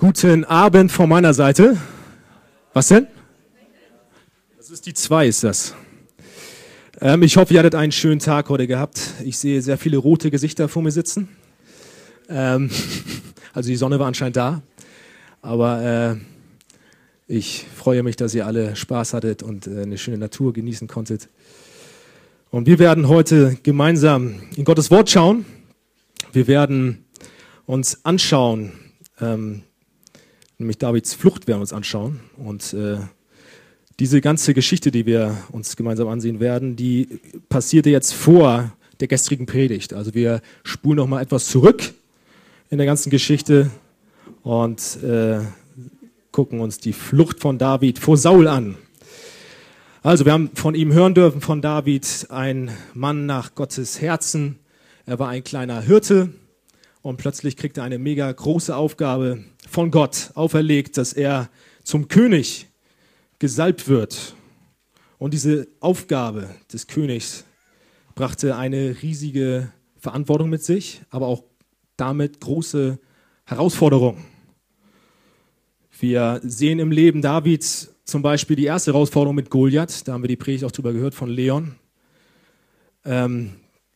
Guten Abend von meiner Seite. Was denn? Das ist die zwei, ist das. Ähm, ich hoffe, ihr hattet einen schönen Tag heute gehabt. Ich sehe sehr viele rote Gesichter vor mir sitzen. Ähm, also die Sonne war anscheinend da. Aber äh, ich freue mich, dass ihr alle Spaß hattet und äh, eine schöne Natur genießen konntet. Und wir werden heute gemeinsam in Gottes Wort schauen. Wir werden uns anschauen, ähm, nämlich Davids Flucht werden wir uns anschauen. Und äh, diese ganze Geschichte, die wir uns gemeinsam ansehen werden, die passierte jetzt vor der gestrigen Predigt. Also wir spulen noch mal etwas zurück in der ganzen Geschichte und äh, gucken uns die Flucht von David vor Saul an. Also wir haben von ihm hören dürfen, von David, ein Mann nach Gottes Herzen. Er war ein kleiner Hirte und plötzlich kriegt er eine mega große Aufgabe von Gott auferlegt, dass er zum König gesalbt wird. Und diese Aufgabe des Königs brachte eine riesige Verantwortung mit sich, aber auch damit große Herausforderungen. Wir sehen im Leben Davids zum Beispiel die erste Herausforderung mit Goliath, da haben wir die Predigt auch drüber gehört von Leon, ähm,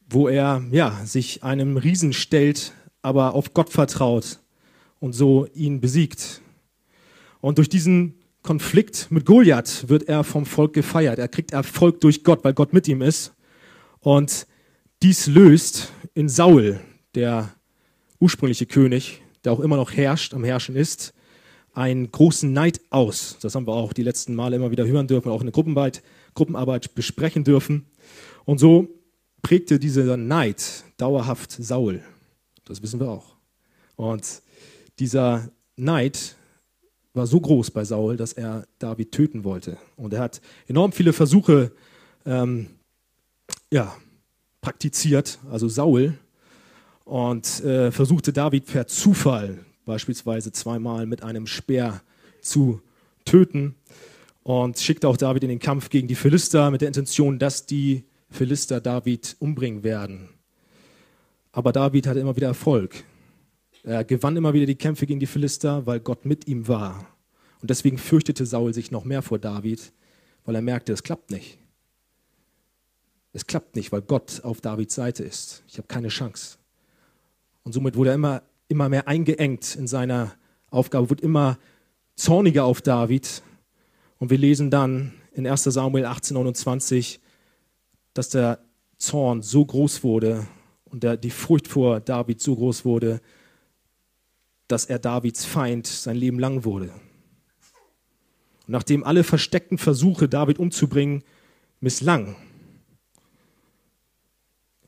wo er ja, sich einem Riesen stellt, aber auf Gott vertraut und so ihn besiegt. Und durch diesen Konflikt mit Goliath wird er vom Volk gefeiert. Er kriegt Erfolg durch Gott, weil Gott mit ihm ist. Und dies löst in Saul, der ursprüngliche König, der auch immer noch herrscht, am Herrschen ist, einen großen Neid aus. Das haben wir auch die letzten Male immer wieder hören dürfen, auch in der Gruppenarbeit, besprechen dürfen. Und so prägte dieser Neid dauerhaft Saul. Das wissen wir auch. Und dieser Neid war so groß bei Saul, dass er David töten wollte. Und er hat enorm viele Versuche ähm, ja, praktiziert, also Saul, und äh, versuchte David per Zufall beispielsweise zweimal mit einem Speer zu töten und schickte auch David in den Kampf gegen die Philister mit der Intention, dass die Philister David umbringen werden. Aber David hatte immer wieder Erfolg. Er gewann immer wieder die Kämpfe gegen die Philister, weil Gott mit ihm war. Und deswegen fürchtete Saul sich noch mehr vor David, weil er merkte, es klappt nicht. Es klappt nicht, weil Gott auf Davids Seite ist. Ich habe keine Chance. Und somit wurde er immer, immer mehr eingeengt in seiner Aufgabe, wurde immer zorniger auf David. Und wir lesen dann in 1 Samuel 18, 29, dass der Zorn so groß wurde und der, die Furcht vor David so groß wurde, dass er Davids Feind sein Leben lang wurde. Und nachdem alle versteckten Versuche, David umzubringen, misslang,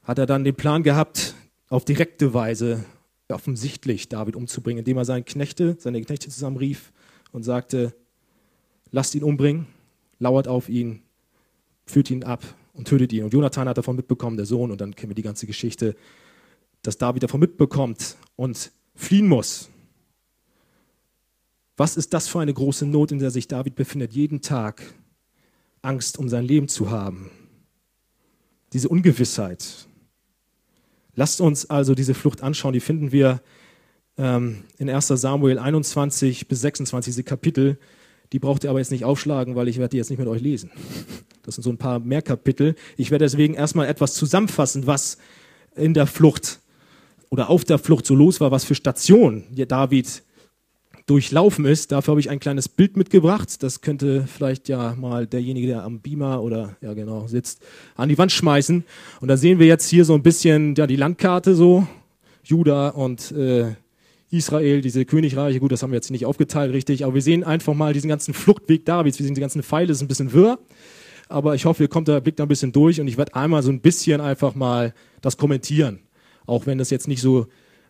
hat er dann den Plan gehabt, auf direkte Weise offensichtlich David umzubringen, indem er seine Knechte, seine Knechte zusammenrief und sagte, lasst ihn umbringen, lauert auf ihn, führt ihn ab und tötet ihn. Und Jonathan hat davon mitbekommen, der Sohn, und dann kennen wir die ganze Geschichte, dass David davon mitbekommt und fliehen muss. Was ist das für eine große Not, in der sich David befindet, jeden Tag Angst um sein Leben zu haben? Diese Ungewissheit. Lasst uns also diese Flucht anschauen, die finden wir ähm, in 1 Samuel 21 bis 26, diese Kapitel. Die braucht ihr aber jetzt nicht aufschlagen, weil ich werde die jetzt nicht mit euch lesen. Das sind so ein paar mehr Kapitel. Ich werde deswegen erstmal etwas zusammenfassen, was in der Flucht oder auf der Flucht so los war, was für Stationen David durchlaufen ist. Dafür habe ich ein kleines Bild mitgebracht. Das könnte vielleicht ja mal derjenige, der am Beamer oder ja genau sitzt, an die Wand schmeißen. Und da sehen wir jetzt hier so ein bisschen ja, die Landkarte so, Juda und äh, Israel, diese Königreiche. Gut, das haben wir jetzt nicht aufgeteilt richtig, aber wir sehen einfach mal diesen ganzen Fluchtweg Davids. Wir sehen die ganzen Pfeile, das ist ein bisschen wirr. Aber ich hoffe, ihr kommt der Blick da ein bisschen durch und ich werde einmal so ein bisschen einfach mal das kommentieren. Auch wenn das jetzt nicht so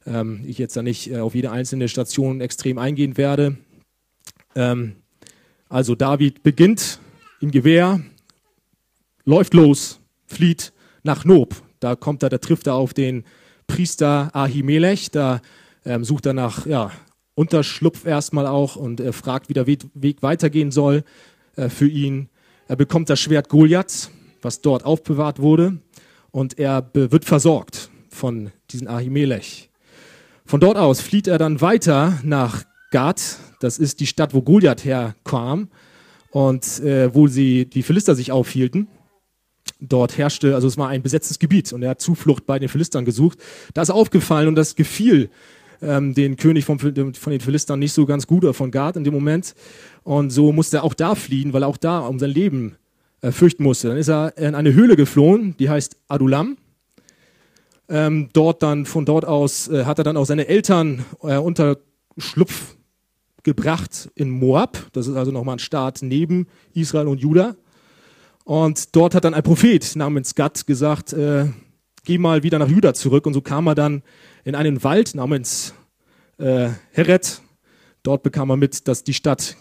ähm, ich jetzt da nicht äh, auf jede einzelne Station extrem eingehen werde. Ähm, also David beginnt im Gewehr, läuft los, flieht nach Nob. Da kommt er, da trifft er auf den Priester Ahimelech, da ähm, sucht er nach ja, Unterschlupf erstmal auch und er fragt, wie der Weg weitergehen soll äh, für ihn. Er bekommt das Schwert Goliaths, was dort aufbewahrt wurde, und er wird versorgt von diesem Ahimelech. Von dort aus flieht er dann weiter nach Gad. Das ist die Stadt, wo Goliath herkam und äh, wo sie, die Philister sich aufhielten. Dort herrschte, also es war ein besetztes Gebiet und er hat Zuflucht bei den Philistern gesucht. Da ist aufgefallen und das gefiel ähm, den König von, von den Philistern nicht so ganz gut oder von Gad in dem Moment. Und so musste er auch da fliehen, weil er auch da um sein Leben äh, fürchten musste. Dann ist er in eine Höhle geflohen, die heißt Adulam. Ähm, dort dann, von dort aus äh, hat er dann auch seine Eltern äh, unter Schlupf gebracht in Moab. Das ist also nochmal ein Staat neben Israel und Juda. Und dort hat dann ein Prophet namens Gad gesagt, äh, geh mal wieder nach Juda zurück. Und so kam er dann in einen Wald namens äh, Heret. Dort bekam er mit, dass die Stadt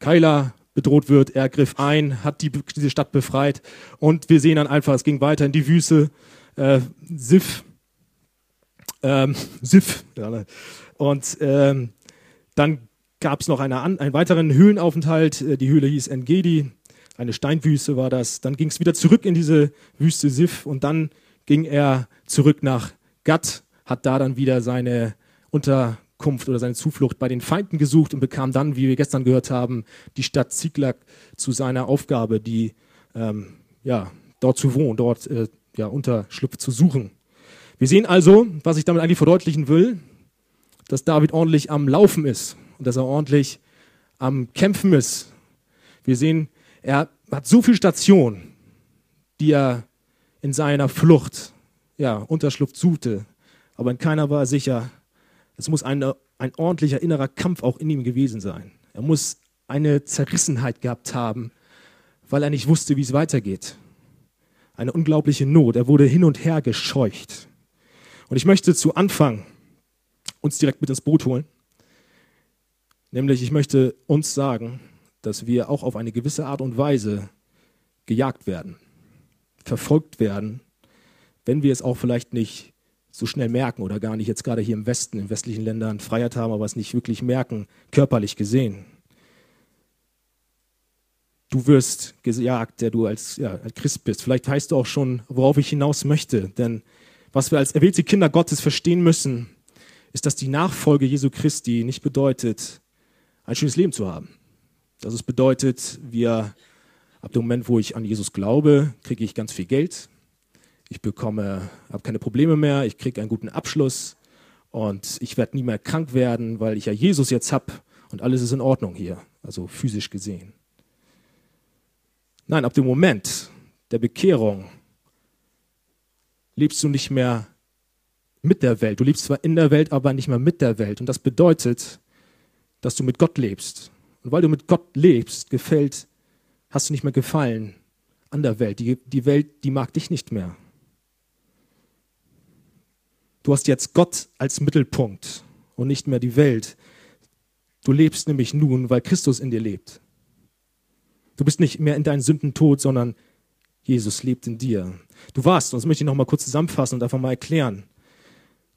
Keila bedroht wird. Er griff ein, hat die, diese Stadt befreit und wir sehen dann einfach, es ging weiter in die Wüste, äh, Sif, ähm, Sif, und ähm, dann gab es noch eine, einen weiteren Höhlenaufenthalt. Äh, die Höhle hieß Engedi, eine Steinwüste war das. Dann ging es wieder zurück in diese Wüste Sif und dann ging er zurück nach Gad, hat da dann wieder seine Unter Unterkunft oder seine Zuflucht bei den Feinden gesucht und bekam dann, wie wir gestern gehört haben, die Stadt Ziklag zu seiner Aufgabe, die ähm, ja, dort zu wohnen, dort äh, ja, Unterschlupf zu suchen. Wir sehen also, was ich damit eigentlich verdeutlichen will, dass David ordentlich am Laufen ist und dass er ordentlich am Kämpfen ist. Wir sehen, er hat so viele Stationen, die er in seiner Flucht, ja, Unterschlupf suchte, aber in keiner war er sicher, es muss eine, ein ordentlicher innerer Kampf auch in ihm gewesen sein. Er muss eine Zerrissenheit gehabt haben, weil er nicht wusste, wie es weitergeht. Eine unglaubliche Not. Er wurde hin und her gescheucht. Und ich möchte zu Anfang uns direkt mit ins Boot holen. Nämlich, ich möchte uns sagen, dass wir auch auf eine gewisse Art und Weise gejagt werden, verfolgt werden, wenn wir es auch vielleicht nicht so schnell merken oder gar nicht jetzt gerade hier im Westen, in westlichen Ländern Freiheit haben, aber es nicht wirklich merken, körperlich gesehen. Du wirst gejagt, der du als, ja, als Christ bist. Vielleicht weißt du auch schon, worauf ich hinaus möchte. Denn was wir als erwählte Kinder Gottes verstehen müssen, ist, dass die Nachfolge Jesu Christi nicht bedeutet, ein schönes Leben zu haben. Das es bedeutet, wir, ab dem Moment, wo ich an Jesus glaube, kriege ich ganz viel Geld, ich bekomme, habe keine Probleme mehr, ich kriege einen guten Abschluss und ich werde nie mehr krank werden, weil ich ja Jesus jetzt habe und alles ist in Ordnung hier, also physisch gesehen. Nein, ab dem Moment der Bekehrung lebst du nicht mehr mit der Welt. Du lebst zwar in der Welt, aber nicht mehr mit der Welt. Und das bedeutet, dass du mit Gott lebst. Und weil du mit Gott lebst, gefällt, hast du nicht mehr Gefallen an der Welt. Die, die Welt, die mag dich nicht mehr. Du hast jetzt Gott als Mittelpunkt und nicht mehr die Welt. Du lebst nämlich nun, weil Christus in dir lebt. Du bist nicht mehr in deinen Sünden tot, sondern Jesus lebt in dir. Du warst, und das möchte ich nochmal kurz zusammenfassen und einfach mal erklären.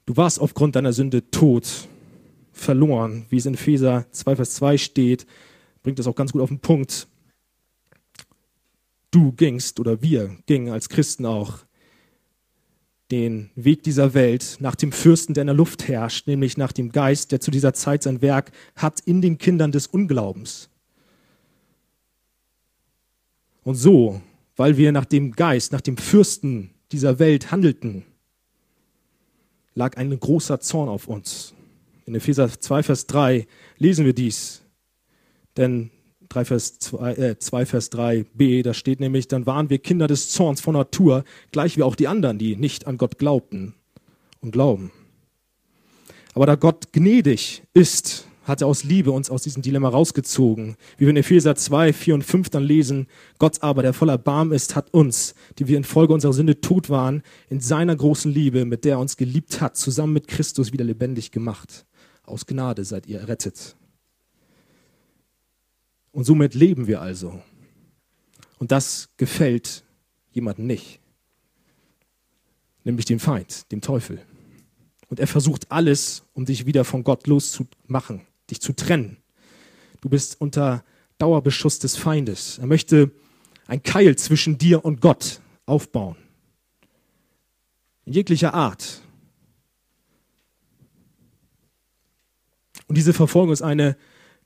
Du warst aufgrund deiner Sünde tot, verloren, wie es in Epheser 2, Vers 2 steht, bringt das auch ganz gut auf den Punkt. Du gingst oder wir gingen als Christen auch den Weg dieser Welt nach dem Fürsten, der in der Luft herrscht, nämlich nach dem Geist, der zu dieser Zeit sein Werk hat in den Kindern des Unglaubens. Und so, weil wir nach dem Geist, nach dem Fürsten dieser Welt handelten, lag ein großer Zorn auf uns. In Epheser 2, Vers 3 lesen wir dies. Denn 3 Vers 2, äh, 2 Vers 3b, da steht nämlich, dann waren wir Kinder des Zorns von Natur, gleich wie auch die anderen, die nicht an Gott glaubten und glauben. Aber da Gott gnädig ist, hat er aus Liebe uns aus diesem Dilemma rausgezogen. Wie wir in Epheser 2, 4 und 5 dann lesen, Gott aber, der voller Barm ist, hat uns, die wir infolge unserer Sünde tot waren, in seiner großen Liebe, mit der er uns geliebt hat, zusammen mit Christus wieder lebendig gemacht. Aus Gnade seid ihr errettet. Und somit leben wir also. Und das gefällt jemandem nicht, nämlich dem Feind, dem Teufel. Und er versucht alles, um dich wieder von Gott loszumachen, dich zu trennen. Du bist unter Dauerbeschuss des Feindes. Er möchte ein Keil zwischen dir und Gott aufbauen. In jeglicher Art. Und diese Verfolgung ist eine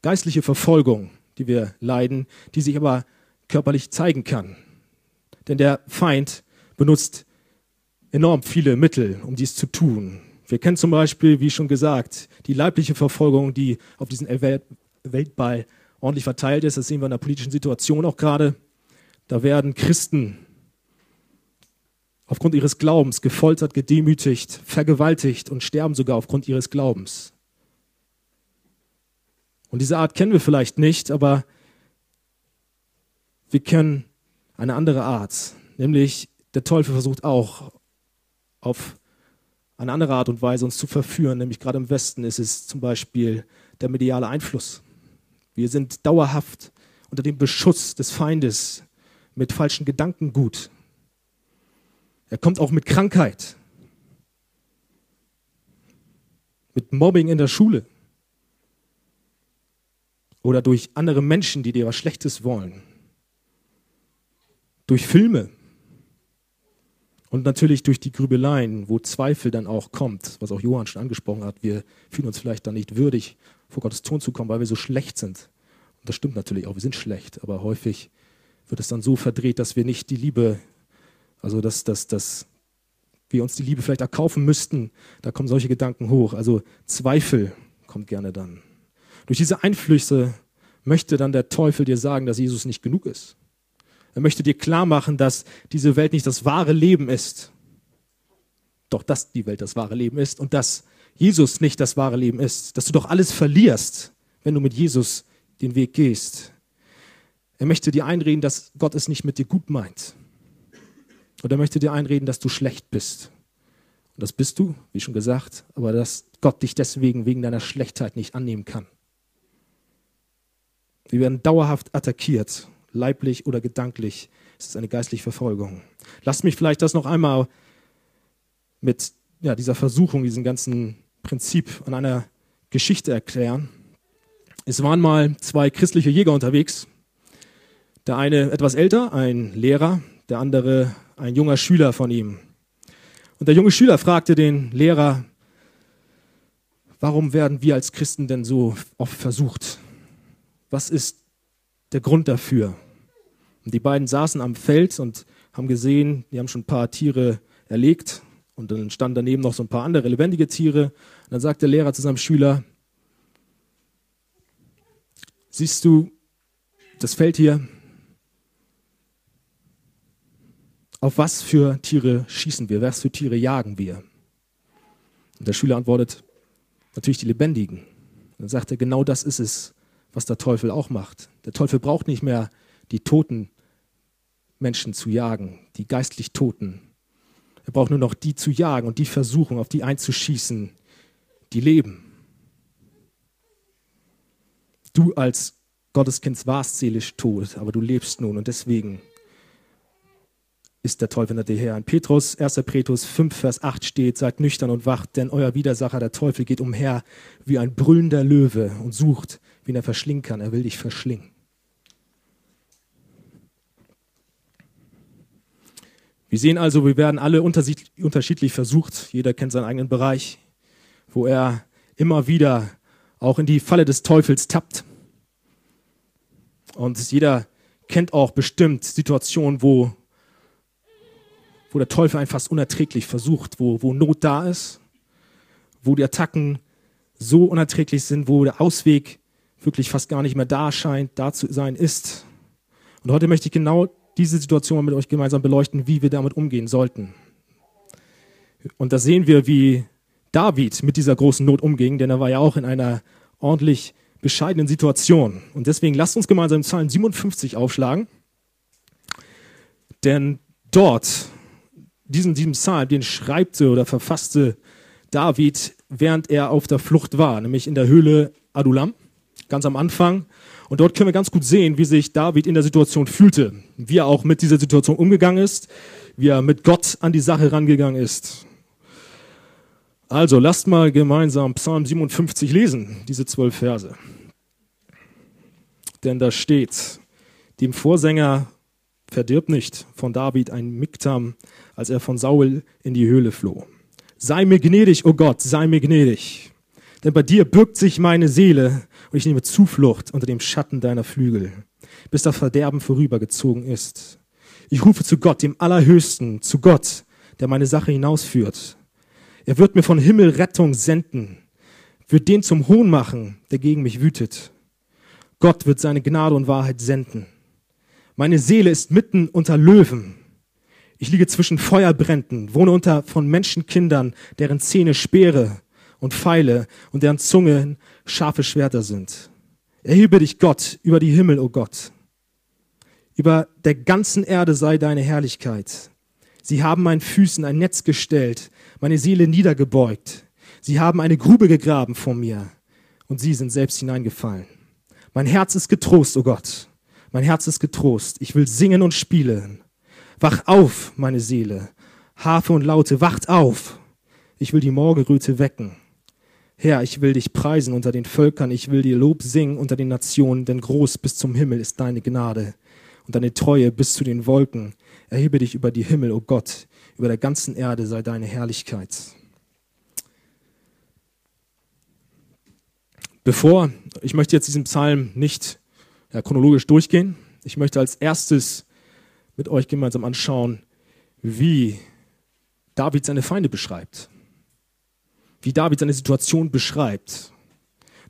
geistliche Verfolgung, die wir leiden, die sich aber körperlich zeigen kann. Denn der Feind benutzt enorm viele Mittel, um dies zu tun. Wir kennen zum Beispiel, wie schon gesagt, die leibliche Verfolgung, die auf diesen Weltball ordentlich verteilt ist. Das sehen wir in der politischen Situation auch gerade. Da werden Christen aufgrund ihres Glaubens gefoltert, gedemütigt, vergewaltigt und sterben sogar aufgrund ihres Glaubens. Und diese Art kennen wir vielleicht nicht, aber wir kennen eine andere Art, nämlich der Teufel versucht auch auf eine andere Art und Weise uns zu verführen, nämlich gerade im Westen ist es zum Beispiel der mediale Einfluss. Wir sind dauerhaft unter dem Beschuss des Feindes mit falschen Gedanken gut. Er kommt auch mit Krankheit, mit Mobbing in der Schule oder durch andere Menschen, die dir was Schlechtes wollen, durch Filme und natürlich durch die Grübeleien, wo Zweifel dann auch kommt, was auch Johann schon angesprochen hat. Wir fühlen uns vielleicht dann nicht würdig, vor Gottes Ton zu kommen, weil wir so schlecht sind. Und das stimmt natürlich auch, wir sind schlecht, aber häufig wird es dann so verdreht, dass wir nicht die Liebe, also dass, dass, dass wir uns die Liebe vielleicht erkaufen müssten. Da kommen solche Gedanken hoch. Also Zweifel kommt gerne dann. Durch diese Einflüsse möchte dann der Teufel dir sagen, dass Jesus nicht genug ist. Er möchte dir klar machen, dass diese Welt nicht das wahre Leben ist. Doch dass die Welt das wahre Leben ist und dass Jesus nicht das wahre Leben ist. Dass du doch alles verlierst, wenn du mit Jesus den Weg gehst. Er möchte dir einreden, dass Gott es nicht mit dir gut meint. Und er möchte dir einreden, dass du schlecht bist. Und das bist du, wie schon gesagt, aber dass Gott dich deswegen wegen deiner Schlechtheit nicht annehmen kann. Wir werden dauerhaft attackiert leiblich oder gedanklich. Es ist eine geistliche Verfolgung. Lasst mich vielleicht das noch einmal mit ja, dieser Versuchung, diesem ganzen Prinzip an einer Geschichte erklären. Es waren mal zwei christliche Jäger unterwegs. Der eine etwas älter, ein Lehrer, der andere ein junger Schüler von ihm. Und der junge Schüler fragte den Lehrer, warum werden wir als Christen denn so oft versucht? Was ist der Grund dafür. Und die beiden saßen am Feld und haben gesehen, die haben schon ein paar Tiere erlegt und dann standen daneben noch so ein paar andere lebendige Tiere. Und dann sagt der Lehrer zu seinem Schüler, siehst du das Feld hier? Auf was für Tiere schießen wir? Was für Tiere jagen wir? Und der Schüler antwortet, natürlich die lebendigen. Und dann sagt er, genau das ist es, was der Teufel auch macht. Der Teufel braucht nicht mehr die toten Menschen zu jagen, die geistlich Toten. Er braucht nur noch die zu jagen und die versuchen, auf die einzuschießen, die leben. Du als Gotteskind warst seelisch tot, aber du lebst nun und deswegen ist der Teufel hinter dir her. In Petrus, 1. Petrus 5, Vers 8 steht, seid nüchtern und wacht, denn euer Widersacher, der Teufel, geht umher wie ein brüllender Löwe und sucht, wen er verschlingen kann. Er will dich verschlingen. Wir sehen also, wir werden alle unterschiedlich versucht. Jeder kennt seinen eigenen Bereich, wo er immer wieder auch in die Falle des Teufels tappt. Und jeder kennt auch bestimmt Situationen, wo wo der Teufel einen fast unerträglich versucht, wo, wo Not da ist, wo die Attacken so unerträglich sind, wo der Ausweg wirklich fast gar nicht mehr da scheint, da zu sein ist. Und heute möchte ich genau diese Situation mit euch gemeinsam beleuchten, wie wir damit umgehen sollten. Und da sehen wir, wie David mit dieser großen Not umging, denn er war ja auch in einer ordentlich bescheidenen Situation. Und deswegen lasst uns gemeinsam Zahlen 57 aufschlagen. Denn dort diesen, diesen Psalm, den schreibte oder verfasste David, während er auf der Flucht war, nämlich in der Höhle Adulam, ganz am Anfang. Und dort können wir ganz gut sehen, wie sich David in der Situation fühlte, wie er auch mit dieser Situation umgegangen ist, wie er mit Gott an die Sache rangegangen ist. Also lasst mal gemeinsam Psalm 57 lesen, diese zwölf Verse. Denn da steht, dem Vorsänger verdirb nicht von David ein Miktam, als er von Saul in die Höhle floh. Sei mir gnädig, o oh Gott, sei mir gnädig. Denn bei dir birgt sich meine Seele und ich nehme Zuflucht unter dem Schatten deiner Flügel, bis das Verderben vorübergezogen ist. Ich rufe zu Gott, dem Allerhöchsten, zu Gott, der meine Sache hinausführt. Er wird mir von Himmel Rettung senden, wird den zum Hohn machen, der gegen mich wütet. Gott wird seine Gnade und Wahrheit senden. Meine Seele ist mitten unter Löwen. Ich liege zwischen Feuerbränden, wohne unter von Menschenkindern, deren Zähne Speere und Pfeile und deren Zungen scharfe Schwerter sind. Erhebe dich, Gott, über die Himmel, o oh Gott. Über der ganzen Erde sei deine Herrlichkeit. Sie haben meinen Füßen ein Netz gestellt, meine Seele niedergebeugt. Sie haben eine Grube gegraben vor mir und sie sind selbst hineingefallen. Mein Herz ist getrost, o oh Gott. Mein Herz ist getrost. Ich will singen und spielen. Wach auf, meine Seele. Harfe und Laute, wacht auf. Ich will die Morgenröte wecken. Herr, ich will dich preisen unter den Völkern, ich will dir Lob singen unter den Nationen, denn groß bis zum Himmel ist deine Gnade und deine Treue bis zu den Wolken. Erhebe dich über die Himmel, o oh Gott, über der ganzen Erde sei deine Herrlichkeit. Bevor, ich möchte jetzt diesen Psalm nicht ja, chronologisch durchgehen. Ich möchte als erstes mit euch gemeinsam anschauen, wie David seine Feinde beschreibt. Wie David seine Situation beschreibt.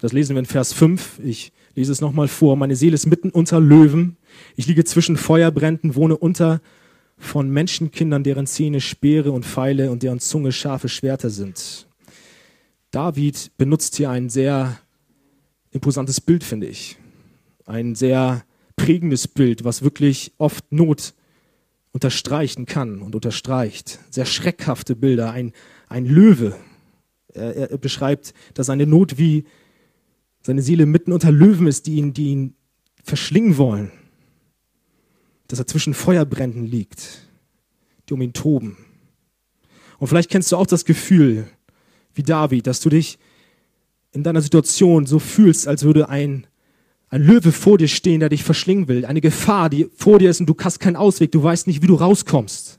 Das lesen wir in Vers 5. Ich lese es nochmal vor. Meine Seele ist mitten unter Löwen. Ich liege zwischen Feuerbränden, wohne unter von Menschenkindern, deren Zähne Speere und Pfeile und deren Zunge scharfe Schwerter sind. David benutzt hier ein sehr imposantes Bild, finde ich. Ein sehr prägendes Bild, was wirklich oft Not unterstreichen kann und unterstreicht. Sehr schreckhafte Bilder. Ein, ein Löwe. Er, er beschreibt, dass seine Not wie seine Seele mitten unter Löwen ist, die ihn, die ihn verschlingen wollen. Dass er zwischen Feuerbränden liegt, die um ihn toben. Und vielleicht kennst du auch das Gefühl, wie David, dass du dich in deiner Situation so fühlst, als würde ein ein Löwe vor dir stehen, der dich verschlingen will, eine Gefahr, die vor dir ist und du hast keinen Ausweg, du weißt nicht, wie du rauskommst.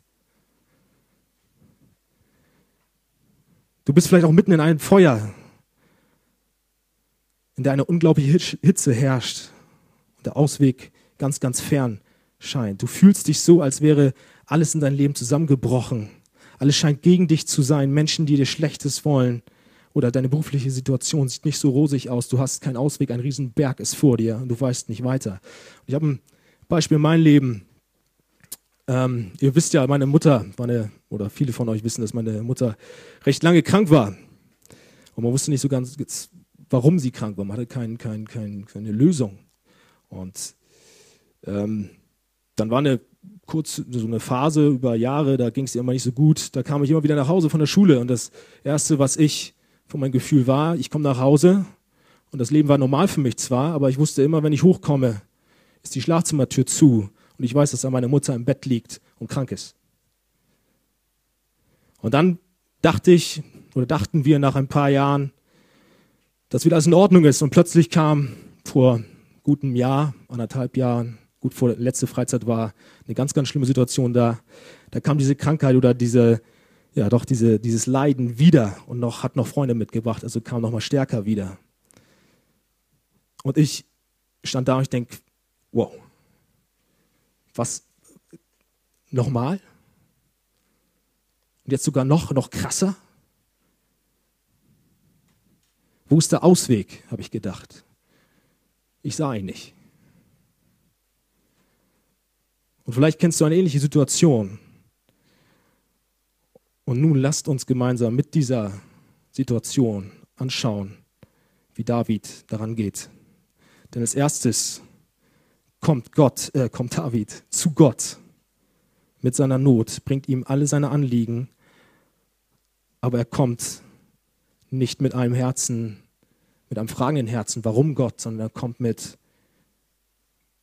Du bist vielleicht auch mitten in einem Feuer, in der eine unglaubliche Hitze herrscht und der Ausweg ganz, ganz fern scheint. Du fühlst dich so, als wäre alles in deinem Leben zusammengebrochen. Alles scheint gegen dich zu sein, Menschen, die dir Schlechtes wollen oder deine berufliche Situation sieht nicht so rosig aus, du hast keinen Ausweg, ein Riesenberg ist vor dir und du weißt nicht weiter. Ich habe ein Beispiel in meinem Leben. Ähm, ihr wisst ja, meine Mutter, meine, oder viele von euch wissen, dass meine Mutter recht lange krank war. Und man wusste nicht so ganz, warum sie krank war. Man hatte kein, kein, kein, keine Lösung. Und ähm, dann war eine kurz so eine Phase über Jahre, da ging es ihr immer nicht so gut. Da kam ich immer wieder nach Hause von der Schule und das Erste, was ich von meinem Gefühl war, ich komme nach Hause und das Leben war normal für mich zwar, aber ich wusste immer, wenn ich hochkomme, ist die Schlafzimmertür zu und ich weiß, dass da meine Mutter im Bett liegt und krank ist. Und dann dachte ich oder dachten wir nach ein paar Jahren, dass wieder alles in Ordnung ist und plötzlich kam vor gutem Jahr, anderthalb Jahren, gut vor der letzte Freizeit war eine ganz, ganz schlimme Situation da. Da kam diese Krankheit oder diese ja doch diese, dieses Leiden wieder und noch, hat noch Freunde mitgebracht, also kam noch mal stärker wieder. Und ich stand da und ich denke, wow, was, nochmal? Und jetzt sogar noch, noch krasser? Wo ist der Ausweg, habe ich gedacht. Ich sah ihn nicht. Und vielleicht kennst du eine ähnliche Situation. Und nun lasst uns gemeinsam mit dieser Situation anschauen, wie David daran geht. Denn als erstes kommt Gott, äh, kommt David zu Gott mit seiner Not, bringt ihm alle seine Anliegen, aber er kommt nicht mit einem Herzen, mit einem fragenden Herzen, warum Gott, sondern er kommt mit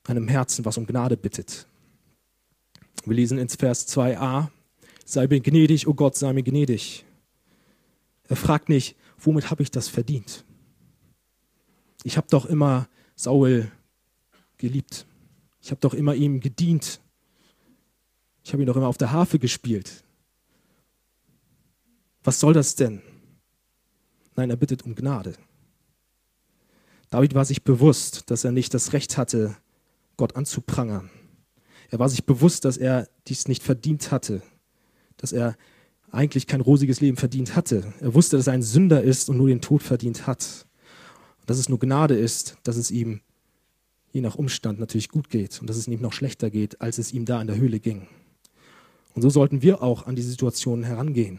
einem Herzen, was um Gnade bittet. Wir lesen ins Vers 2a. Sei mir gnädig, oh Gott, sei mir gnädig. Er fragt nicht, womit habe ich das verdient? Ich habe doch immer Saul geliebt. Ich habe doch immer ihm gedient. Ich habe ihn doch immer auf der Harfe gespielt. Was soll das denn? Nein, er bittet um Gnade. David war sich bewusst, dass er nicht das Recht hatte, Gott anzuprangern. Er war sich bewusst, dass er dies nicht verdient hatte, dass er eigentlich kein rosiges Leben verdient hatte. Er wusste, dass er ein Sünder ist und nur den Tod verdient hat. Und dass es nur Gnade ist, dass es ihm je nach Umstand natürlich gut geht und dass es ihm noch schlechter geht, als es ihm da in der Höhle ging. Und so sollten wir auch an diese Situation herangehen.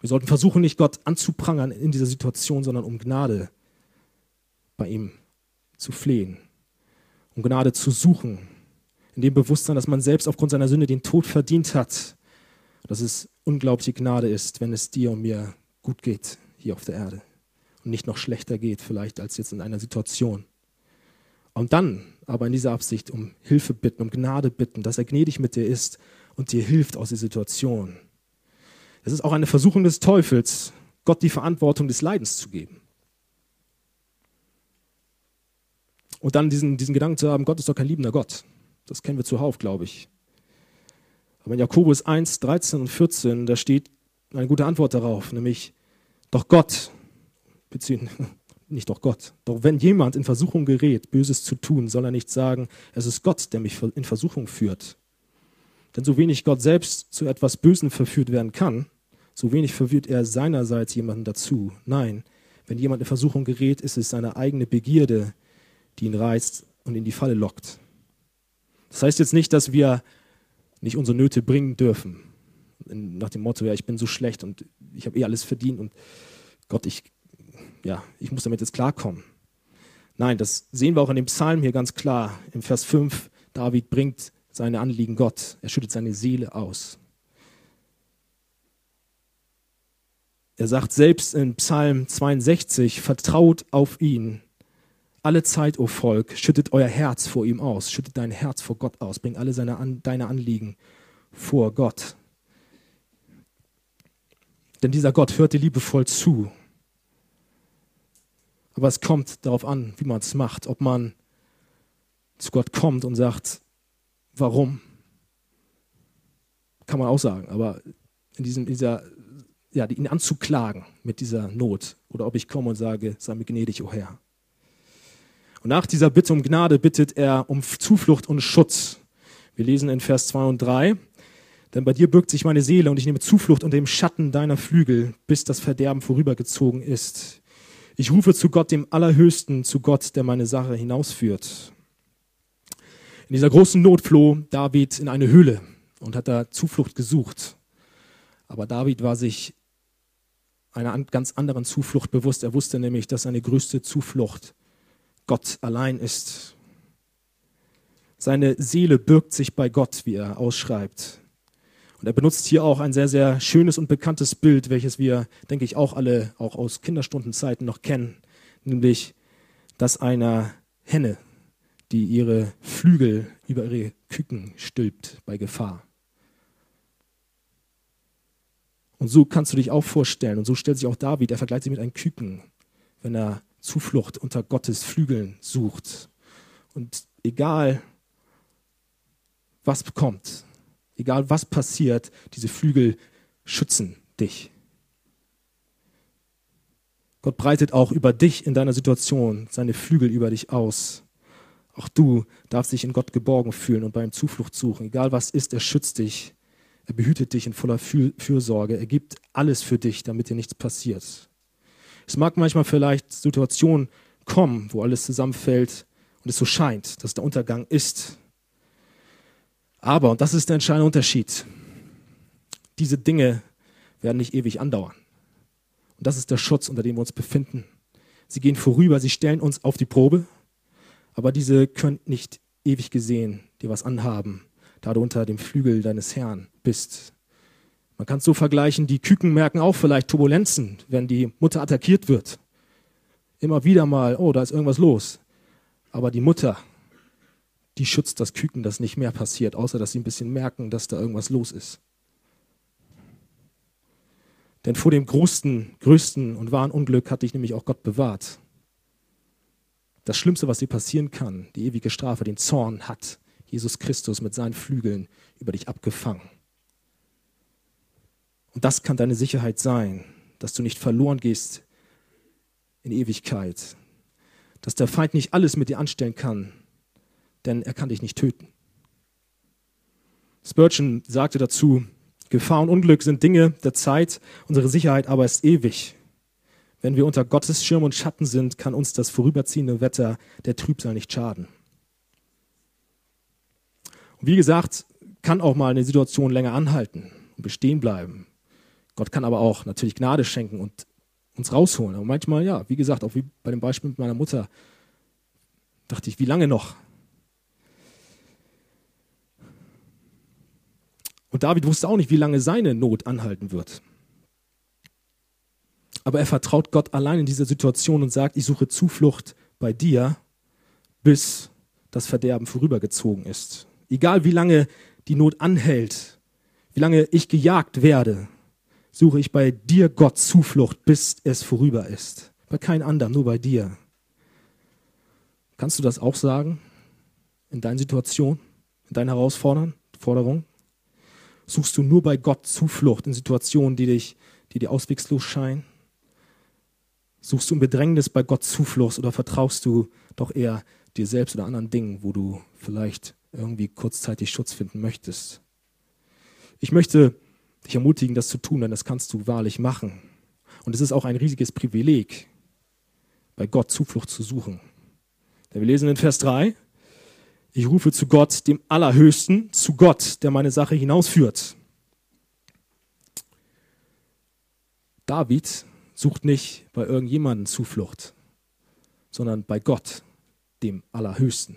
Wir sollten versuchen, nicht Gott anzuprangern in dieser Situation, sondern um Gnade bei ihm zu flehen, um Gnade zu suchen, in dem Bewusstsein, dass man selbst aufgrund seiner Sünde den Tod verdient hat, dass es unglaubliche Gnade ist, wenn es dir und mir gut geht hier auf der Erde und nicht noch schlechter geht vielleicht als jetzt in einer Situation. Und dann aber in dieser Absicht um Hilfe bitten, um Gnade bitten, dass er gnädig mit dir ist und dir hilft aus der Situation. Es ist auch eine Versuchung des Teufels, Gott die Verantwortung des Leidens zu geben. Und dann diesen, diesen Gedanken zu haben, Gott ist doch kein liebender Gott. Das kennen wir zuhauf, glaube ich. Aber in Jakobus 1, 13 und 14, da steht eine gute Antwort darauf, nämlich, doch Gott, beziehungsweise nicht doch Gott, doch wenn jemand in Versuchung gerät, Böses zu tun, soll er nicht sagen, es ist Gott, der mich in Versuchung führt. Denn so wenig Gott selbst zu etwas Bösen verführt werden kann, so wenig verführt er seinerseits jemanden dazu. Nein, wenn jemand in Versuchung gerät, ist es seine eigene Begierde, die ihn reizt und in die Falle lockt. Das heißt jetzt nicht, dass wir nicht unsere Nöte bringen dürfen. Nach dem Motto, ja, ich bin so schlecht und ich habe eh alles verdient und Gott, ich, ja, ich muss damit jetzt klarkommen. Nein, das sehen wir auch in dem Psalm hier ganz klar. Im Vers 5, David bringt seine Anliegen Gott. Er schüttet seine Seele aus. Er sagt selbst in Psalm 62, vertraut auf ihn. Alle Zeit, o oh Volk, schüttet euer Herz vor ihm aus, schüttet dein Herz vor Gott aus, bring alle seine, an, deine Anliegen vor Gott. Denn dieser Gott hört dir liebevoll zu. Aber es kommt darauf an, wie man es macht, ob man zu Gott kommt und sagt, warum? Kann man auch sagen, aber in diesem, dieser, ja, ihn anzuklagen mit dieser Not oder ob ich komme und sage, sei mir gnädig, o oh Herr. Und nach dieser Bitte um Gnade bittet er um Zuflucht und Schutz. Wir lesen in Vers 2 und 3. Denn bei dir birgt sich meine Seele und ich nehme Zuflucht unter dem Schatten deiner Flügel, bis das Verderben vorübergezogen ist. Ich rufe zu Gott, dem Allerhöchsten, zu Gott, der meine Sache hinausführt. In dieser großen Not floh David in eine Höhle und hat da Zuflucht gesucht. Aber David war sich einer ganz anderen Zuflucht bewusst. Er wusste nämlich, dass seine größte Zuflucht Gott allein ist. Seine Seele birgt sich bei Gott, wie er ausschreibt. Und er benutzt hier auch ein sehr, sehr schönes und bekanntes Bild, welches wir, denke ich, auch alle, auch aus Kinderstundenzeiten noch kennen, nämlich das einer Henne, die ihre Flügel über ihre Küken stülpt bei Gefahr. Und so kannst du dich auch vorstellen, und so stellt sich auch David, er vergleicht sich mit einem Küken, wenn er Zuflucht unter Gottes Flügeln sucht. Und egal, was kommt, egal was passiert, diese Flügel schützen dich. Gott breitet auch über dich in deiner Situation seine Flügel über dich aus. Auch du darfst dich in Gott geborgen fühlen und bei ihm Zuflucht suchen. Egal was ist, er schützt dich. Er behütet dich in voller Fürsorge. Er gibt alles für dich, damit dir nichts passiert. Es mag manchmal vielleicht Situationen kommen, wo alles zusammenfällt und es so scheint, dass der Untergang ist. Aber, und das ist der entscheidende Unterschied, diese Dinge werden nicht ewig andauern. Und das ist der Schutz, unter dem wir uns befinden. Sie gehen vorüber, sie stellen uns auf die Probe, aber diese können nicht ewig gesehen dir was anhaben, da du unter dem Flügel deines Herrn bist. Man kann es so vergleichen, die Küken merken auch vielleicht Turbulenzen, wenn die Mutter attackiert wird. Immer wieder mal, oh, da ist irgendwas los. Aber die Mutter, die schützt das Küken, dass nicht mehr passiert, außer dass sie ein bisschen merken, dass da irgendwas los ist. Denn vor dem größten, größten und wahren Unglück hat dich nämlich auch Gott bewahrt. Das Schlimmste, was dir passieren kann, die ewige Strafe, den Zorn, hat Jesus Christus mit seinen Flügeln über dich abgefangen. Und das kann deine Sicherheit sein, dass du nicht verloren gehst in Ewigkeit. Dass der Feind nicht alles mit dir anstellen kann, denn er kann dich nicht töten. Spurgeon sagte dazu, Gefahr und Unglück sind Dinge der Zeit, unsere Sicherheit aber ist ewig. Wenn wir unter Gottes Schirm und Schatten sind, kann uns das vorüberziehende Wetter der Trübsal nicht schaden. Und wie gesagt, kann auch mal eine Situation länger anhalten und bestehen bleiben. Gott kann aber auch natürlich Gnade schenken und uns rausholen. Aber manchmal, ja, wie gesagt, auch wie bei dem Beispiel mit meiner Mutter, dachte ich, wie lange noch? Und David wusste auch nicht, wie lange seine Not anhalten wird. Aber er vertraut Gott allein in dieser Situation und sagt, ich suche Zuflucht bei dir, bis das Verderben vorübergezogen ist. Egal wie lange die Not anhält, wie lange ich gejagt werde, suche ich bei dir Gott Zuflucht, bis es vorüber ist. Bei keinem anderen, nur bei dir. Kannst du das auch sagen in deiner Situation, in deinen Herausforderungen? Suchst du nur bei Gott Zuflucht in Situationen, die, dich, die dir auswegslos scheinen? Suchst du im Bedrängnis bei Gott Zuflucht oder vertraust du doch eher dir selbst oder anderen Dingen, wo du vielleicht irgendwie kurzzeitig Schutz finden möchtest? Ich möchte dich ermutigen, das zu tun, denn das kannst du wahrlich machen. Und es ist auch ein riesiges Privileg, bei Gott Zuflucht zu suchen. Denn wir lesen in Vers 3, ich rufe zu Gott, dem Allerhöchsten, zu Gott, der meine Sache hinausführt. David sucht nicht bei irgendjemandem Zuflucht, sondern bei Gott, dem Allerhöchsten.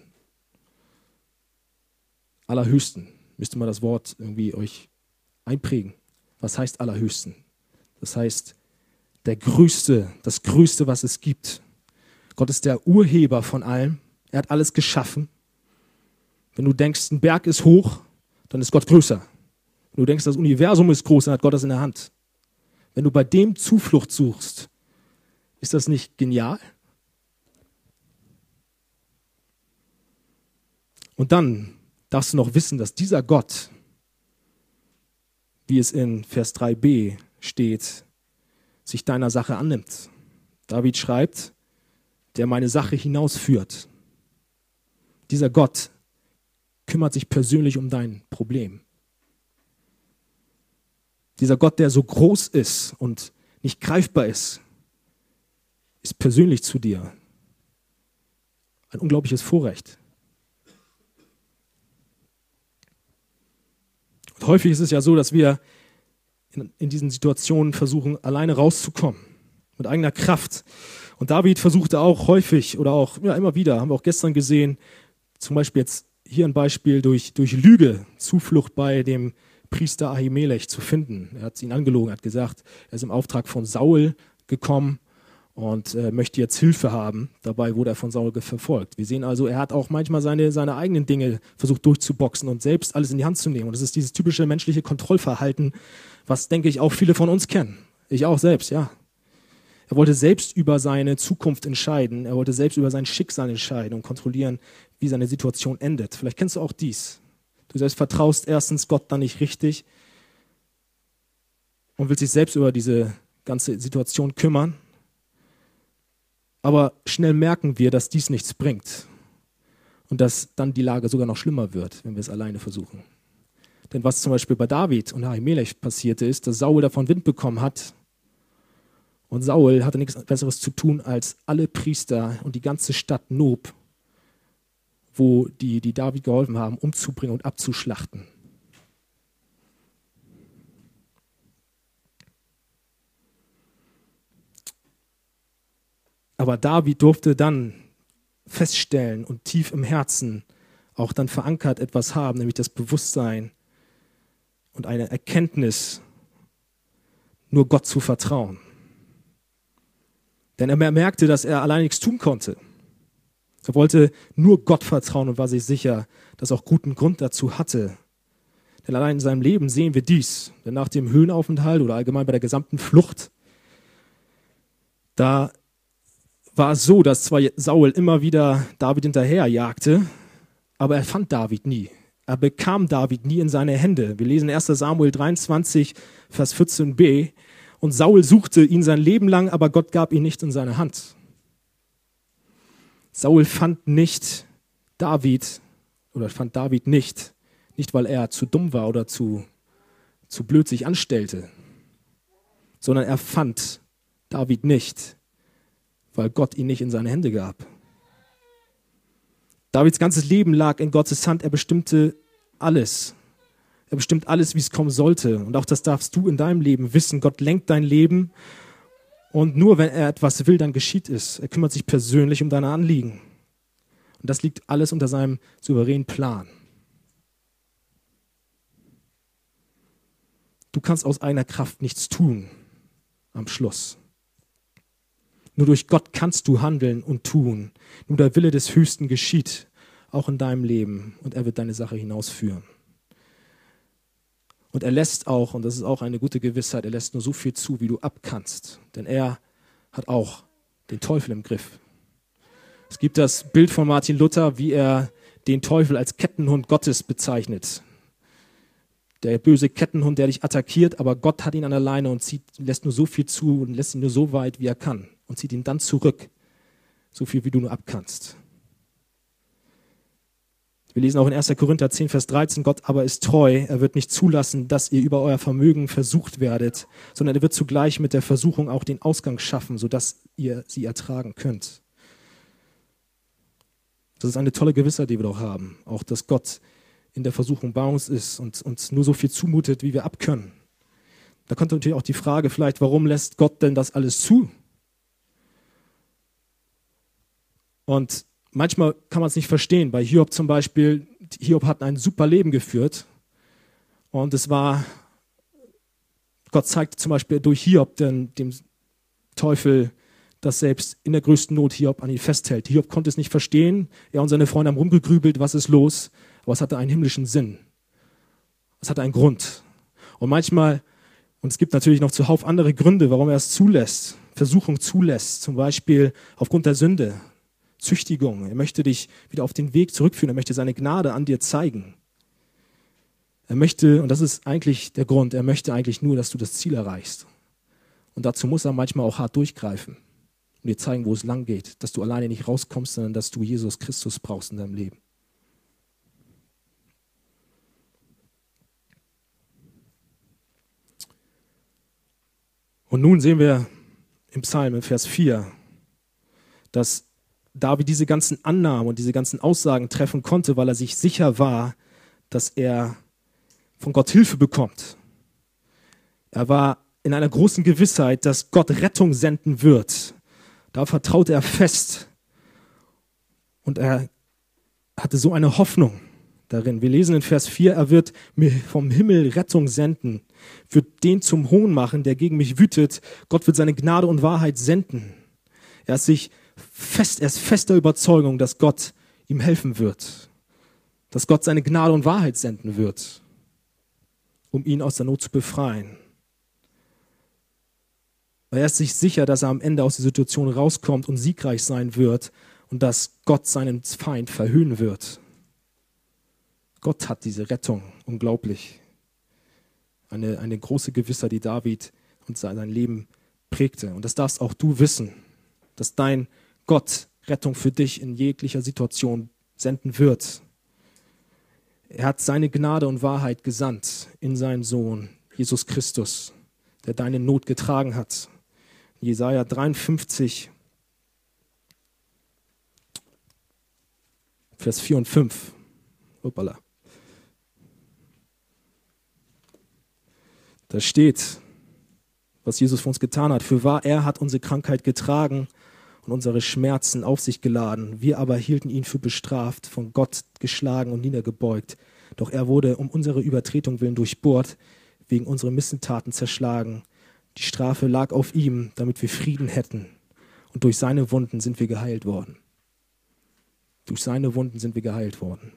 Allerhöchsten, müsste man das Wort irgendwie euch einprägen. Was heißt Allerhöchsten? Das heißt, der Größte, das Größte, was es gibt. Gott ist der Urheber von allem. Er hat alles geschaffen. Wenn du denkst, ein Berg ist hoch, dann ist Gott größer. Wenn du denkst, das Universum ist groß, dann hat Gott das in der Hand. Wenn du bei dem Zuflucht suchst, ist das nicht genial? Und dann darfst du noch wissen, dass dieser Gott, wie es in Vers 3b steht, sich deiner Sache annimmt. David schreibt, der meine Sache hinausführt. Dieser Gott kümmert sich persönlich um dein Problem. Dieser Gott, der so groß ist und nicht greifbar ist, ist persönlich zu dir. Ein unglaubliches Vorrecht. Und häufig ist es ja so, dass wir in, in diesen Situationen versuchen, alleine rauszukommen, mit eigener Kraft. Und David versuchte auch häufig oder auch ja, immer wieder, haben wir auch gestern gesehen, zum Beispiel jetzt hier ein Beispiel durch, durch Lüge, Zuflucht bei dem Priester Ahimelech zu finden. Er hat ihn angelogen, hat gesagt, er ist im Auftrag von Saul gekommen und äh, möchte jetzt Hilfe haben. Dabei wurde er von Saul verfolgt. Wir sehen also, er hat auch manchmal seine, seine eigenen Dinge versucht durchzuboxen und selbst alles in die Hand zu nehmen. Und das ist dieses typische menschliche Kontrollverhalten, was, denke ich, auch viele von uns kennen. Ich auch selbst, ja. Er wollte selbst über seine Zukunft entscheiden. Er wollte selbst über sein Schicksal entscheiden und kontrollieren, wie seine Situation endet. Vielleicht kennst du auch dies. Du selbst vertraust erstens Gott dann nicht richtig und willst dich selbst über diese ganze Situation kümmern. Aber schnell merken wir, dass dies nichts bringt und dass dann die Lage sogar noch schlimmer wird, wenn wir es alleine versuchen. Denn was zum Beispiel bei David und Ahimelech passierte, ist, dass Saul davon Wind bekommen hat. Und Saul hatte nichts Besseres zu tun, als alle Priester und die ganze Stadt Nob wo die, die David geholfen haben, umzubringen und abzuschlachten. Aber David durfte dann feststellen und tief im Herzen auch dann verankert etwas haben, nämlich das Bewusstsein und eine Erkenntnis, nur Gott zu vertrauen. Denn er merkte, dass er allein nichts tun konnte. Er wollte nur Gott vertrauen und war sich sicher, dass er auch guten Grund dazu hatte. Denn allein in seinem Leben sehen wir dies. Denn nach dem Höhenaufenthalt oder allgemein bei der gesamten Flucht, da war es so, dass zwar Saul immer wieder David hinterherjagte, aber er fand David nie. Er bekam David nie in seine Hände. Wir lesen 1 Samuel 23, Vers 14b. Und Saul suchte ihn sein Leben lang, aber Gott gab ihn nicht in seine Hand. Saul fand nicht David oder fand David nicht, nicht weil er zu dumm war oder zu, zu blöd sich anstellte, sondern er fand David nicht, weil Gott ihn nicht in seine Hände gab. Davids ganzes Leben lag in Gottes Hand. Er bestimmte alles. Er bestimmt alles, wie es kommen sollte. Und auch das darfst du in deinem Leben wissen. Gott lenkt dein Leben. Und nur wenn er etwas will, dann geschieht es. Er kümmert sich persönlich um deine Anliegen. Und das liegt alles unter seinem souveränen Plan. Du kannst aus eigener Kraft nichts tun am Schluss. Nur durch Gott kannst du handeln und tun. Nur der Wille des Höchsten geschieht, auch in deinem Leben, und er wird deine Sache hinausführen. Und er lässt auch, und das ist auch eine gute Gewissheit, er lässt nur so viel zu, wie du abkannst. Denn er hat auch den Teufel im Griff. Es gibt das Bild von Martin Luther, wie er den Teufel als Kettenhund Gottes bezeichnet. Der böse Kettenhund, der dich attackiert, aber Gott hat ihn an der Leine und zieht, lässt nur so viel zu und lässt ihn nur so weit, wie er kann und zieht ihn dann zurück, so viel wie du nur abkannst. Wir lesen auch in 1. Korinther 10, Vers 13, Gott aber ist treu, er wird nicht zulassen, dass ihr über euer Vermögen versucht werdet, sondern er wird zugleich mit der Versuchung auch den Ausgang schaffen, sodass ihr sie ertragen könnt. Das ist eine tolle Gewissheit, die wir doch haben, auch dass Gott in der Versuchung bei uns ist und uns nur so viel zumutet, wie wir abkönnen. Da kommt natürlich auch die Frage vielleicht, warum lässt Gott denn das alles zu? Und manchmal kann man es nicht verstehen. Bei Hiob zum Beispiel, Hiob hat ein super Leben geführt. Und es war, Gott zeigte zum Beispiel durch Hiob den, dem Teufel, dass selbst in der größten Not Hiob an ihn festhält. Hiob konnte es nicht verstehen. Er und seine Freunde haben rumgegrübelt, was ist los. Aber es hatte einen himmlischen Sinn. Es hatte einen Grund. Und manchmal, und es gibt natürlich noch zuhauf andere Gründe, warum er es zulässt, Versuchung zulässt, zum Beispiel aufgrund der Sünde, Züchtigung. Er möchte dich wieder auf den Weg zurückführen. Er möchte seine Gnade an dir zeigen. Er möchte, und das ist eigentlich der Grund, er möchte eigentlich nur, dass du das Ziel erreichst. Und dazu muss er manchmal auch hart durchgreifen und dir zeigen, wo es lang geht, dass du alleine nicht rauskommst, sondern dass du Jesus Christus brauchst in deinem Leben. Und nun sehen wir im Psalm, im Vers 4, dass David diese ganzen Annahmen und diese ganzen Aussagen treffen konnte, weil er sich sicher war, dass er von Gott Hilfe bekommt. Er war in einer großen Gewissheit, dass Gott Rettung senden wird. Da vertraute er fest. Und er hatte so eine Hoffnung darin. Wir lesen in Vers 4, er wird mir vom Himmel Rettung senden, wird den zum Hohn machen, der gegen mich wütet. Gott wird seine Gnade und Wahrheit senden. Er ist sich fest, er ist fester Überzeugung, dass Gott ihm helfen wird, dass Gott seine Gnade und Wahrheit senden wird, um ihn aus der Not zu befreien. Er ist sich sicher, dass er am Ende aus der Situation rauskommt und siegreich sein wird und dass Gott seinen Feind verhöhnen wird. Gott hat diese Rettung, unglaublich. Eine, eine große Gewissheit, die David und sein Leben prägte. Und das darfst auch du wissen, dass dein Gott Rettung für dich in jeglicher Situation senden wird. Er hat seine Gnade und Wahrheit gesandt in seinen Sohn, Jesus Christus, der deine Not getragen hat. Jesaja 53, Vers 4 und 5. Hoppala. Da steht, was Jesus für uns getan hat. Für wahr, er hat unsere Krankheit getragen und unsere Schmerzen auf sich geladen. Wir aber hielten ihn für bestraft, von Gott geschlagen und niedergebeugt. Doch er wurde um unsere Übertretung willen durchbohrt, wegen unserer Missentaten zerschlagen. Die Strafe lag auf ihm, damit wir Frieden hätten. Und durch seine Wunden sind wir geheilt worden. Durch seine Wunden sind wir geheilt worden.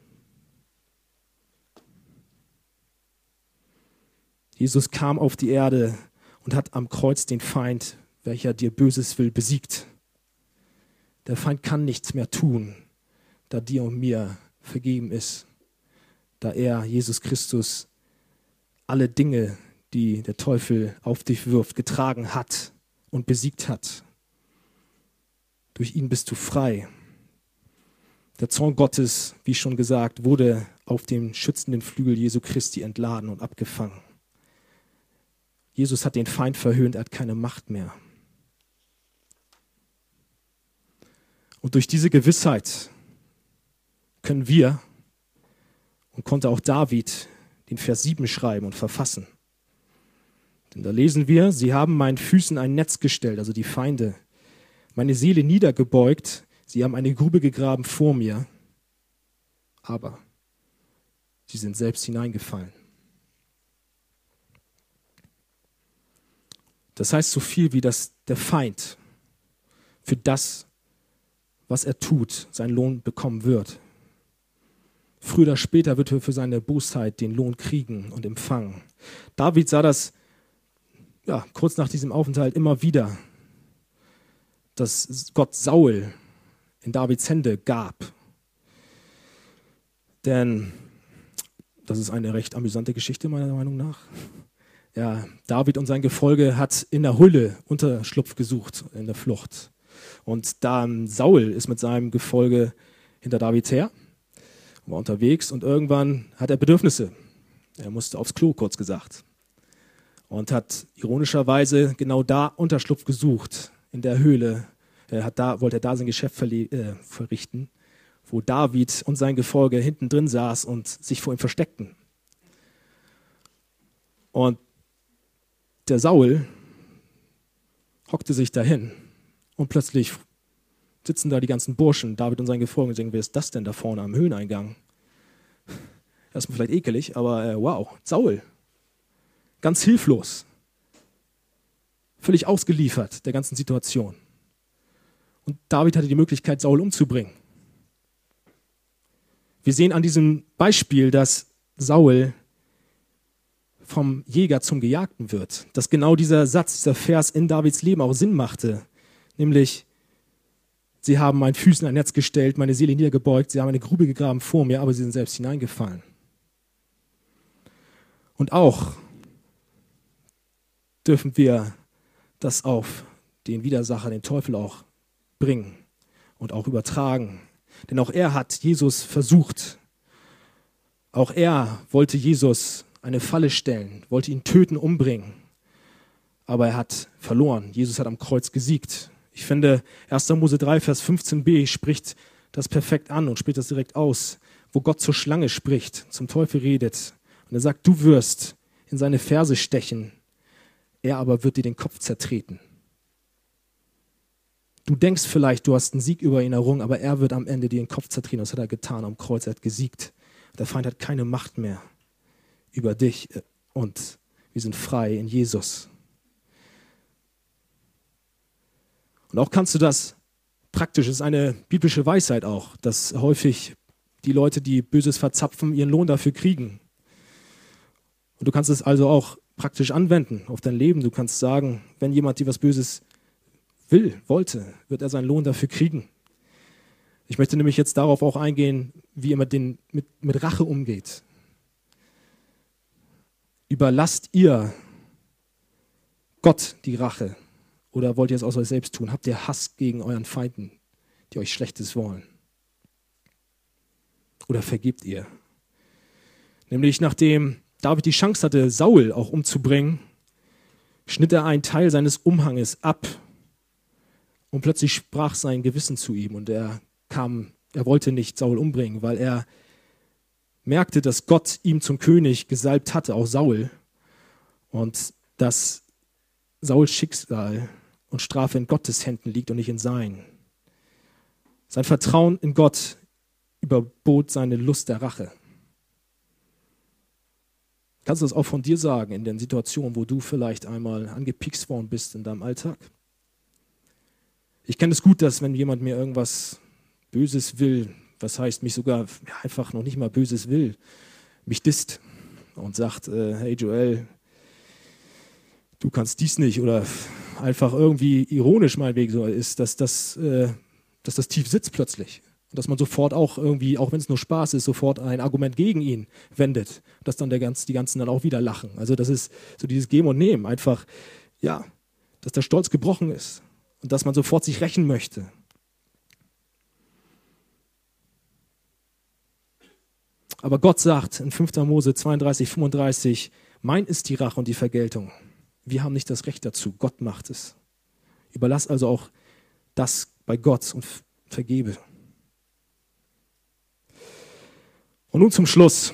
Jesus kam auf die Erde und hat am Kreuz den Feind, welcher dir Böses will, besiegt. Der Feind kann nichts mehr tun, da dir und mir vergeben ist, da er, Jesus Christus, alle Dinge, die der Teufel auf dich wirft, getragen hat und besiegt hat. Durch ihn bist du frei. Der Zorn Gottes, wie schon gesagt, wurde auf dem schützenden Flügel Jesu Christi entladen und abgefangen. Jesus hat den Feind verhöhnt, er hat keine Macht mehr. Und durch diese Gewissheit können wir und konnte auch David den Vers 7 schreiben und verfassen. Denn da lesen wir, sie haben meinen Füßen ein Netz gestellt, also die Feinde, meine Seele niedergebeugt, Sie haben eine Grube gegraben vor mir, aber sie sind selbst hineingefallen. Das heißt so viel wie, dass der Feind für das, was er tut, seinen Lohn bekommen wird. Früher oder später wird er für seine Bosheit den Lohn kriegen und empfangen. David sah das ja, kurz nach diesem Aufenthalt immer wieder, dass Gott Saul in Davids Hände gab. Denn das ist eine recht amüsante Geschichte meiner Meinung nach. Ja, David und sein Gefolge hat in der Hülle Unterschlupf gesucht in der Flucht. Und dann Saul ist mit seinem Gefolge hinter David her, war unterwegs und irgendwann hat er Bedürfnisse. Er musste aufs Klo, kurz gesagt. Und hat ironischerweise genau da Unterschlupf gesucht, in der Höhle er hat da, wollte da sein Geschäft äh, verrichten, wo David und sein Gefolge hinten drin saß und sich vor ihm versteckten. Und der Saul hockte sich dahin und plötzlich sitzen da die ganzen Burschen, David und sein Gefolge, und denken, wer ist das denn da vorne am Höheneingang? Erstmal vielleicht ekelig, aber äh, wow, Saul, ganz hilflos, völlig ausgeliefert der ganzen Situation. Und David hatte die Möglichkeit, Saul umzubringen. Wir sehen an diesem Beispiel, dass Saul vom Jäger zum Gejagten wird. Dass genau dieser Satz, dieser Vers in Davids Leben auch Sinn machte. Nämlich, sie haben meinen Füßen ein Netz gestellt, meine Seele niedergebeugt, sie haben eine Grube gegraben vor mir, aber sie sind selbst hineingefallen. Und auch dürfen wir das auf den Widersacher, den Teufel auch bringen und auch übertragen. Denn auch er hat Jesus versucht. Auch er wollte Jesus eine Falle stellen, wollte ihn töten, umbringen. Aber er hat verloren. Jesus hat am Kreuz gesiegt. Ich finde, 1. Mose 3, Vers 15b spricht das perfekt an und spricht das direkt aus, wo Gott zur Schlange spricht, zum Teufel redet. Und er sagt, du wirst in seine Ferse stechen, er aber wird dir den Kopf zertreten. Du denkst vielleicht, du hast einen Sieg über ihn errungen, aber er wird am Ende dir den Kopf zertreten. Das hat er getan am Kreuz. Er hat gesiegt. Der Feind hat keine Macht mehr über dich und wir sind frei in Jesus. Und auch kannst du das praktisch, es ist eine biblische Weisheit auch, dass häufig die Leute, die Böses verzapfen, ihren Lohn dafür kriegen. Und du kannst es also auch praktisch anwenden auf dein Leben. Du kannst sagen, wenn jemand dir was Böses will, wollte, wird er seinen Lohn dafür kriegen. Ich möchte nämlich jetzt darauf auch eingehen, wie er mit, den, mit, mit Rache umgeht. Überlasst ihr Gott die Rache oder wollt ihr es aus euch selbst tun? Habt ihr Hass gegen euren Feinden, die euch Schlechtes wollen? Oder vergebt ihr? Nämlich nachdem David die Chance hatte, Saul auch umzubringen, schnitt er einen Teil seines Umhanges ab und plötzlich sprach sein Gewissen zu ihm und er kam, er wollte nicht Saul umbringen, weil er merkte, dass Gott ihm zum König gesalbt hatte, auch Saul, und dass Sauls Schicksal und Strafe in Gottes Händen liegt und nicht in seinen. Sein Vertrauen in Gott überbot seine Lust der Rache. Kannst du das auch von dir sagen in den Situationen, wo du vielleicht einmal angepikst worden bist in deinem Alltag? Ich kenne es gut, dass wenn jemand mir irgendwas Böses will, was heißt mich sogar einfach noch nicht mal Böses will, mich disst und sagt, äh, hey Joel, du kannst dies nicht oder einfach irgendwie ironisch meinetwegen so ist, dass das, äh, dass das tief sitzt plötzlich. Und dass man sofort auch irgendwie, auch wenn es nur Spaß ist, sofort ein Argument gegen ihn wendet. Dass dann der ganz, die ganzen dann auch wieder lachen. Also das ist so dieses Geben und Nehmen. Einfach, ja, dass der Stolz gebrochen ist. Und dass man sofort sich rächen möchte. Aber Gott sagt in 5. Mose 32, 35, mein ist die Rache und die Vergeltung. Wir haben nicht das Recht dazu. Gott macht es. Überlass also auch das bei Gott und vergebe. Und nun zum Schluss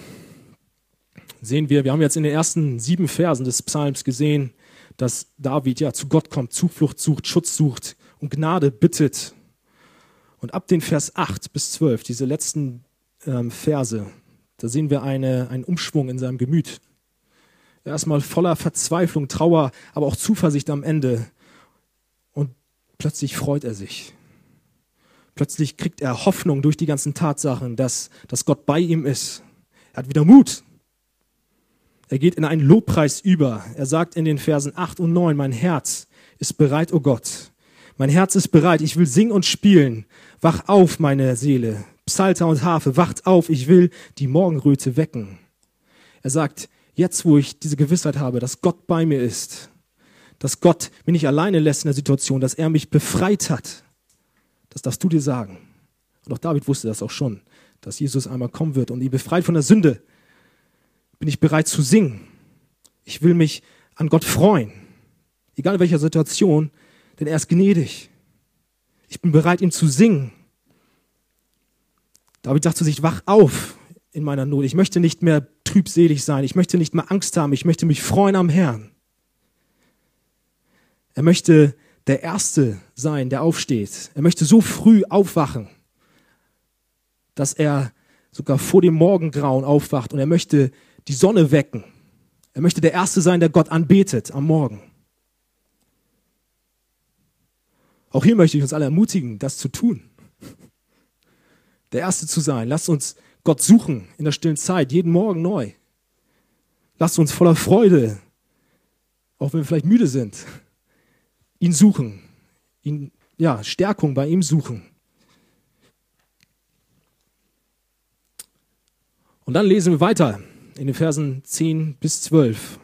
sehen wir, wir haben jetzt in den ersten sieben Versen des Psalms gesehen, dass David ja zu Gott kommt, Zuflucht sucht, Schutz sucht und Gnade bittet. Und ab den Vers 8 bis 12, diese letzten ähm, Verse, da sehen wir eine, einen Umschwung in seinem Gemüt. Erstmal voller Verzweiflung, Trauer, aber auch Zuversicht am Ende. Und plötzlich freut er sich. Plötzlich kriegt er Hoffnung durch die ganzen Tatsachen, dass, dass Gott bei ihm ist. Er hat wieder Mut. Er geht in einen Lobpreis über. Er sagt in den Versen 8 und 9, mein Herz ist bereit, o oh Gott. Mein Herz ist bereit, ich will singen und spielen. Wach auf, meine Seele. Psalter und Harfe, wacht auf, ich will die Morgenröte wecken. Er sagt, jetzt wo ich diese Gewissheit habe, dass Gott bei mir ist, dass Gott mich nicht alleine lässt in der Situation, dass er mich befreit hat, das darfst du dir sagen. Und auch David wusste das auch schon, dass Jesus einmal kommen wird und ihn befreit von der Sünde. Bin ich bereit zu singen. Ich will mich an Gott freuen. Egal in welcher Situation, denn er ist gnädig. Ich bin bereit, ihm zu singen. David sagt zu sich, wach auf in meiner Not. Ich möchte nicht mehr trübselig sein. Ich möchte nicht mehr Angst haben. Ich möchte mich freuen am Herrn. Er möchte der Erste sein, der aufsteht. Er möchte so früh aufwachen, dass er sogar vor dem Morgengrauen aufwacht und er möchte die Sonne wecken. Er möchte der Erste sein, der Gott anbetet am Morgen. Auch hier möchte ich uns alle ermutigen, das zu tun der Erste zu sein. Lasst uns Gott suchen in der stillen Zeit, jeden Morgen neu. Lasst uns voller Freude, auch wenn wir vielleicht müde sind, ihn suchen, ihn, ja, Stärkung bei ihm suchen. Und dann lesen wir weiter in den Versen 10 bis 12.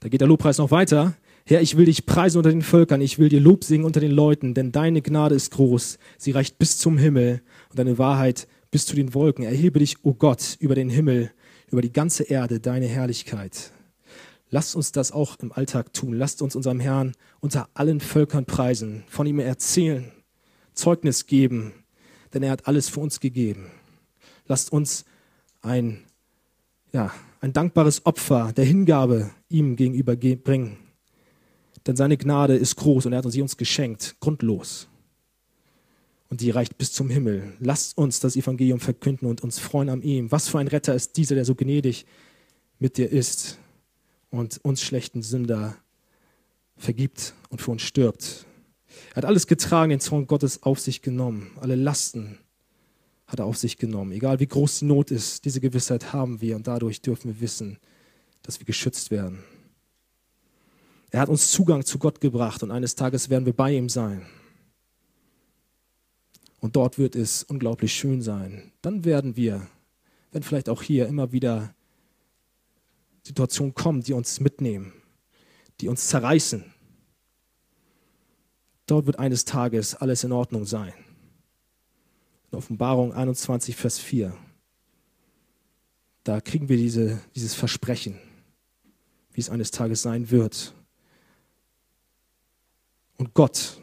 Da geht der Lobpreis noch weiter. Herr, ich will dich preisen unter den Völkern, ich will dir Lob singen unter den Leuten, denn deine Gnade ist groß, sie reicht bis zum Himmel und deine Wahrheit bis zu den Wolken. Erhebe dich, o oh Gott, über den Himmel, über die ganze Erde, deine Herrlichkeit. Lasst uns das auch im Alltag tun. Lasst uns unserem Herrn unter allen Völkern preisen, von ihm erzählen, Zeugnis geben, denn er hat alles für uns gegeben. Lasst uns ein, ja, ein dankbares Opfer der Hingabe ihm gegenüber bringen. Denn seine Gnade ist groß und er hat sie uns geschenkt, grundlos. Und die reicht bis zum Himmel. Lasst uns das Evangelium verkünden und uns freuen an ihm. Was für ein Retter ist dieser, der so gnädig mit dir ist und uns schlechten Sünder vergibt und für uns stirbt. Er hat alles getragen, den Zorn Gottes auf sich genommen. Alle Lasten hat er auf sich genommen. Egal wie groß die Not ist, diese Gewissheit haben wir und dadurch dürfen wir wissen, dass wir geschützt werden. Er hat uns Zugang zu Gott gebracht und eines Tages werden wir bei ihm sein. Und dort wird es unglaublich schön sein. Dann werden wir, wenn vielleicht auch hier immer wieder Situationen kommen, die uns mitnehmen, die uns zerreißen. Dort wird eines Tages alles in Ordnung sein. In Offenbarung 21, Vers 4. Da kriegen wir diese, dieses Versprechen, wie es eines Tages sein wird. Und Gott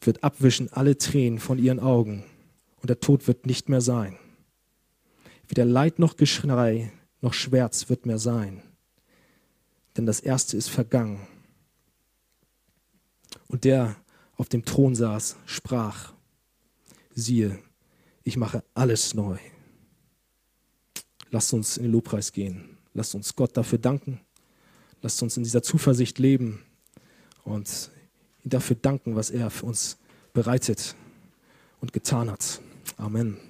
wird abwischen alle Tränen von ihren Augen und der Tod wird nicht mehr sein. Weder Leid noch Geschrei noch Schmerz wird mehr sein, denn das Erste ist vergangen. Und der auf dem Thron saß, sprach, siehe, ich mache alles neu. Lasst uns in den Lobpreis gehen. Lasst uns Gott dafür danken. Lasst uns in dieser Zuversicht leben und dafür danken, was er für uns bereitet und getan hat. Amen.